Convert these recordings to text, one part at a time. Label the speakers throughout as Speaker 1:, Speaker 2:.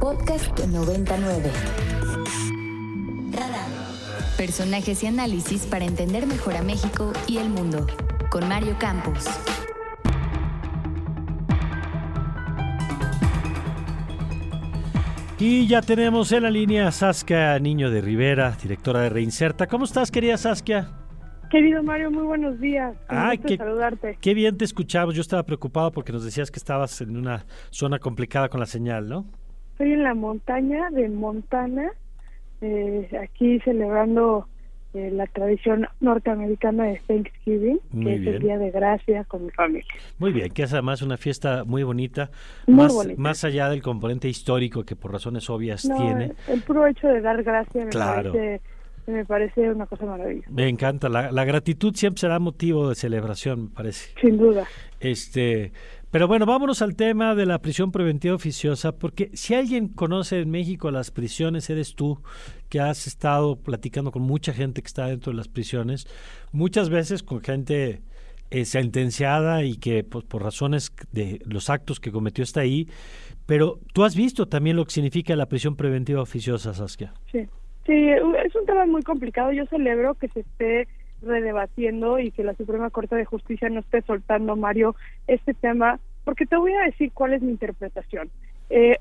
Speaker 1: Podcast 99. Personajes y análisis para entender mejor a México y el mundo. Con Mario Campos.
Speaker 2: Y ya tenemos en la línea a Saskia Niño de Rivera, directora de Reinserta. ¿Cómo estás, querida Saskia?
Speaker 3: Querido Mario, muy buenos días.
Speaker 2: Ay,
Speaker 3: qué, saludarte.
Speaker 2: Qué bien te escuchamos. Yo estaba preocupado porque nos decías que estabas en una zona complicada con la señal, ¿no?
Speaker 3: Estoy en la montaña de Montana, eh, aquí celebrando eh, la tradición norteamericana de Thanksgiving, que es el Día de Gracia con mi familia.
Speaker 2: Muy bien, que es además una fiesta muy bonita,
Speaker 3: muy
Speaker 2: más,
Speaker 3: bonita.
Speaker 2: más allá del componente histórico que por razones obvias tiene.
Speaker 3: El puro hecho de dar gracia me, parece, me parece una cosa maravillosa.
Speaker 2: Me encanta, la, la gratitud siempre será motivo de celebración, me parece.
Speaker 3: Sin duda.
Speaker 2: Este, pero bueno, vámonos al tema de la prisión preventiva oficiosa, porque si alguien conoce en México las prisiones, eres tú, que has estado platicando con mucha gente que está dentro de las prisiones, muchas veces con gente eh, sentenciada y que pues, por razones de los actos que cometió está ahí, pero tú has visto también lo que significa la prisión preventiva oficiosa, Saskia.
Speaker 3: Sí, sí, es un tema muy complicado. Yo celebro que se esté redebatiendo y que la Suprema Corte de Justicia no esté soltando, Mario, este tema, porque te voy a decir cuál es mi interpretación. Eh,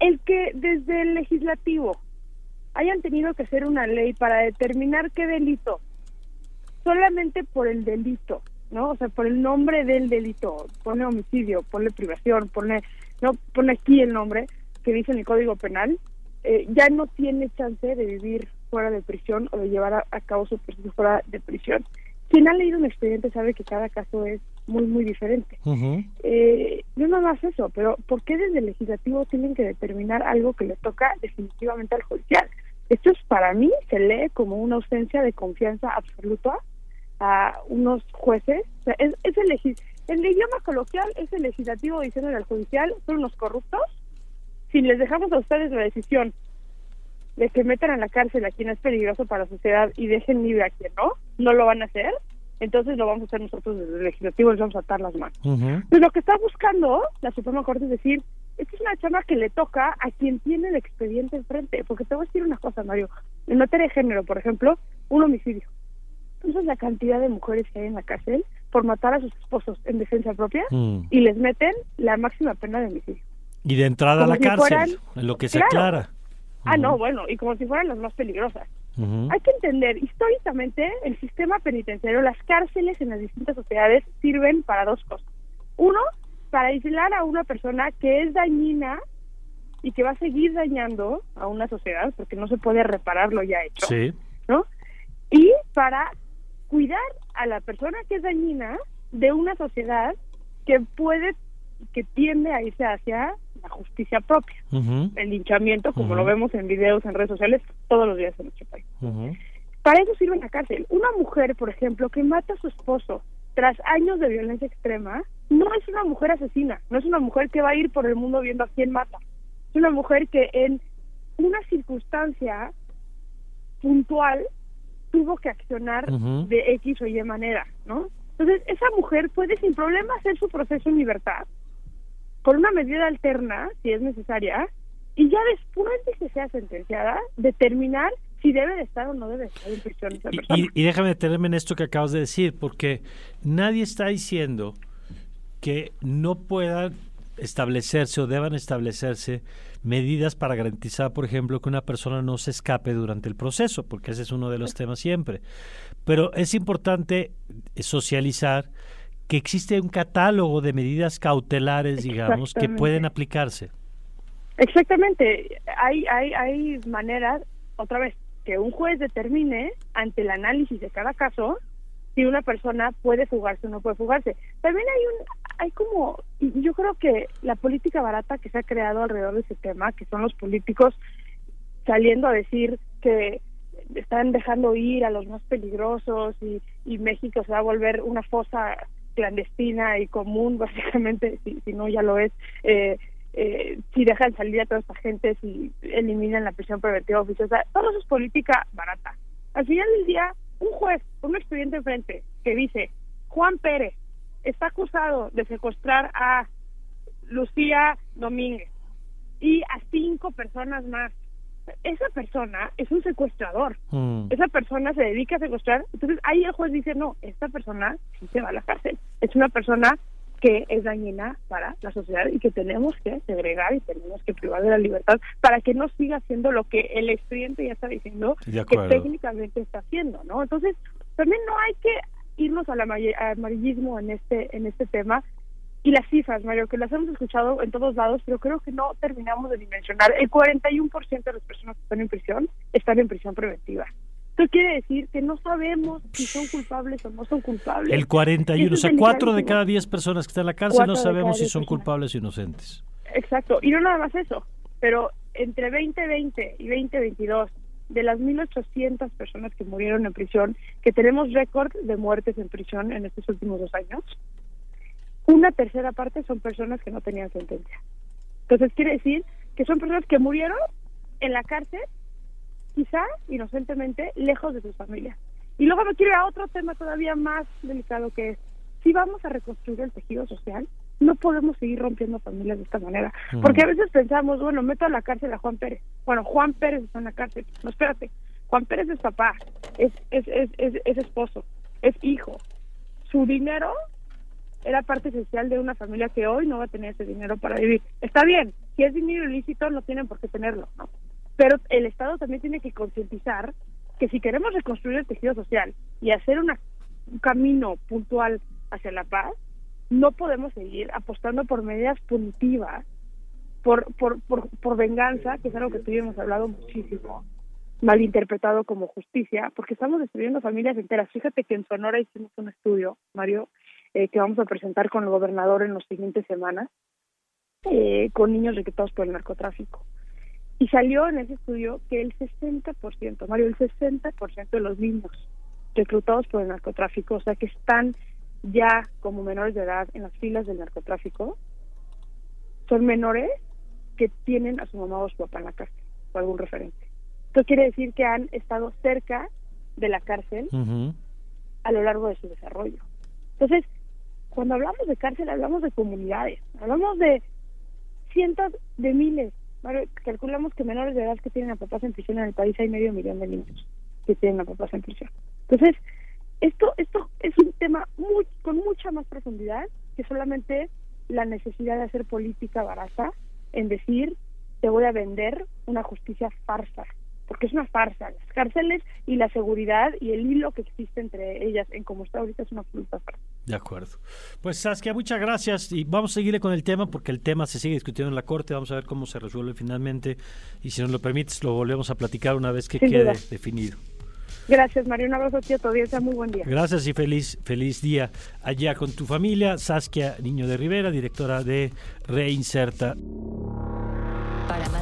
Speaker 3: el que desde el legislativo hayan tenido que hacer una ley para determinar qué delito, solamente por el delito, ¿no? O sea, por el nombre del delito, pone homicidio, pone privación, pone, no, pone aquí el nombre que dice en el Código Penal, eh, ya no tiene chance de vivir fuera de prisión o de llevar a, cabo su proceso fuera de prisión. Quien ha leído un expediente sabe que cada caso es muy, muy diferente. eh, no nada más eso, pero ¿por qué desde el legislativo tienen que determinar algo que le toca definitivamente al judicial? Esto es para mí, se lee como una ausencia de confianza absoluta a unos jueces. O sea, es, es el, el idioma coloquial es el legislativo diciendo al judicial, son unos corruptos. Si les dejamos a ustedes la decisión de que metan a la cárcel a quien es peligroso para la sociedad y dejen libre a quien no, no lo van a hacer, entonces lo vamos a hacer nosotros desde el legislativo, les vamos a atar las manos. Pues lo que está buscando la Suprema Corte es decir, esta es una chama que le toca a quien tiene el expediente enfrente, porque te voy a decir una cosa, Mario, en materia de género, por ejemplo, un homicidio. Entonces la cantidad de mujeres que hay en la cárcel por matar a sus esposos en defensa propia y les meten la máxima pena de homicidio.
Speaker 2: Y de entrada a la cárcel, en lo que se aclara.
Speaker 3: Ah, no, bueno, y como si fueran las más peligrosas. Hay que entender, históricamente, el sistema penitenciario, las cárceles en las distintas sociedades sirven para dos cosas. Uno, para aislar a una persona que es dañina y que va a seguir dañando a una sociedad, porque no se puede reparar lo ya hecho.
Speaker 2: Sí.
Speaker 3: ¿No? Y para cuidar a la persona que es dañina de una sociedad que puede, que tiende a irse hacia la justicia propia, el linchamiento, como lo vemos en videos en redes sociales todos los días en nuestro país. Para eso sirve la cárcel. Una mujer, por ejemplo, que mata a su esposo tras años de violencia extrema, no es una mujer asesina, no es una mujer que va a ir por el mundo viendo a quién mata. Es una mujer que en una circunstancia puntual tuvo que accionar de X o Y manera, ¿no? Entonces, esa mujer puede sin problema hacer su proceso en libertad, con una medida alterna, si es necesaria, y ya después de que sea sentenciada, determinar si debe de estar o no debe estar en prisión esa persona.
Speaker 2: Y, y, déjame detenerme en esto que acabas de decir, porque nadie está diciendo que no puedan establecerse o deban establecerse medidas para garantizar, por ejemplo, que una persona no se escape durante el proceso, porque ese es uno de los temas siempre. Pero es importante socializar que existe un catálogo de medidas cautelares, digamos, que pueden aplicarse.
Speaker 3: Exactamente. Hay, hay, hay maneras, otra vez, que un juez determine ante el análisis de cada caso si una persona puede fugarse o no puede fugarse. También hay un, hay como, yo creo que la política barata que se ha creado alrededor de ese tema, que son los políticos saliendo a decir que están dejando ir a los más peligrosos y, y México se va a volver una fosa clandestina y común, básicamente, si, si no ya lo es, eh, eh, si dejan salir a toda esta gente, si eliminan la prisión preventiva oficiosa, todo eso es política barata. Al final del día, un juez un expediente enfrente que dice, Juan Pérez está acusado de secuestrar a Lucía Domínguez y a cinco personas más. Esa persona es un secuestrador.
Speaker 2: Mm.
Speaker 3: Esa persona se dedica a secuestrar. Entonces ahí el juez dice, no, esta persona sí se va a la cárcel. Es una persona que es dañina para la sociedad y que tenemos que segregar y tenemos que privar de la libertad para que no siga haciendo lo que el expediente ya está diciendo que técnicamente está haciendo, ¿no? Entonces, también no hay que irnos al amarillismo en este en este tema y las cifras, Mario, que las hemos escuchado en todos lados, pero creo que no terminamos de dimensionar. El 41% de las personas que están en prisión están en prisión preventiva. Esto quiere decir que no sabemos si son culpables o no son culpables.
Speaker 2: El 41, o sea,
Speaker 3: es
Speaker 2: 4 de cada 10 personas que están en la cárcel no sabemos si son
Speaker 3: personas.
Speaker 2: culpables o inocentes.
Speaker 3: Exacto, y no nada más eso, pero entre 2020 y 2022, de las 1.800 personas que murieron en prisión, que tenemos récord de muertes en prisión en estos últimos dos años, una tercera parte son personas que no tenían sentencia. Entonces quiere decir que son personas que murieron en la cárcel, quizá inocentemente, lejos de sus familias. Y luego me quiero ir a otro tema todavía más delicado que es, si vamos a reconstruir el tejido social, no podemos seguir rompiendo familias de esta manera.
Speaker 2: Ujú.
Speaker 3: Porque a veces pensamos, bueno, meto a la cárcel a Juan Pérez. Bueno, Juan Pérez está en la cárcel. No, espérate. Juan Pérez es papá, es, es, es, es, es esposo, es hijo. Su dinero era parte esencial de una familia que hoy no va a tener ese dinero para vivir. Está bien, si es dinero ilícito no tienen por qué tenerlo, ¿no? Pero el Estado también tiene que concientizar que si queremos reconstruir el tejido social y hacer una- un camino puntual hacia la paz, no podemos seguir apostando por medidas punitivas, por, por, por, venganza, que es algo que hemos hablado muchísimo, malinterpretado como justicia, porque estamos destruyendo familias enteras. Fíjate que en Sonora hicimos un estudio, Mario, eh, que vamos a presentar con el gobernador en las siguientes semanas, eh, con niños reclutados por el narcotráfico. Y salió en ese estudio que el 60%, Mario, el 60% de los niños reclutados por el narcotráfico, o sea, que están ya como menores de edad en las filas del narcotráfico, son menores que tienen a su mamá o a su papá en la cárcel o algún referente. Esto quiere decir que han estado cerca de la cárcel a lo largo de su desarrollo. Entonces, cuando hablamos de cárcel, hablamos de comunidades, hablamos de cientos de miles. Calculamos que menores de edad que tienen a papás en prisión en el país hay medio millón de niños que tienen a papás en prisión. Entonces, esto, esto es un tema muy, con mucha más profundidad que solamente la necesidad de hacer política barata en decir te voy a vender una justicia farsa, porque es una farsa. Las cárceles y la seguridad y el hilo que existe entre ellas en cómo está ahorita es una absoluta farsa.
Speaker 2: De acuerdo. Pues Saskia, muchas gracias y vamos a seguirle con el tema porque el tema se sigue discutiendo en la Corte, vamos a ver cómo se resuelve finalmente y si nos lo permites lo volvemos a platicar una vez que
Speaker 3: Sin
Speaker 2: quede
Speaker 3: duda.
Speaker 2: definido.
Speaker 3: Gracias, María. Un abrazo a ti a tu audiencia. Muy buen día.
Speaker 2: Gracias y feliz, feliz día allá con tu familia. Saskia Niño de Rivera, directora de Reinserta.
Speaker 1: Para más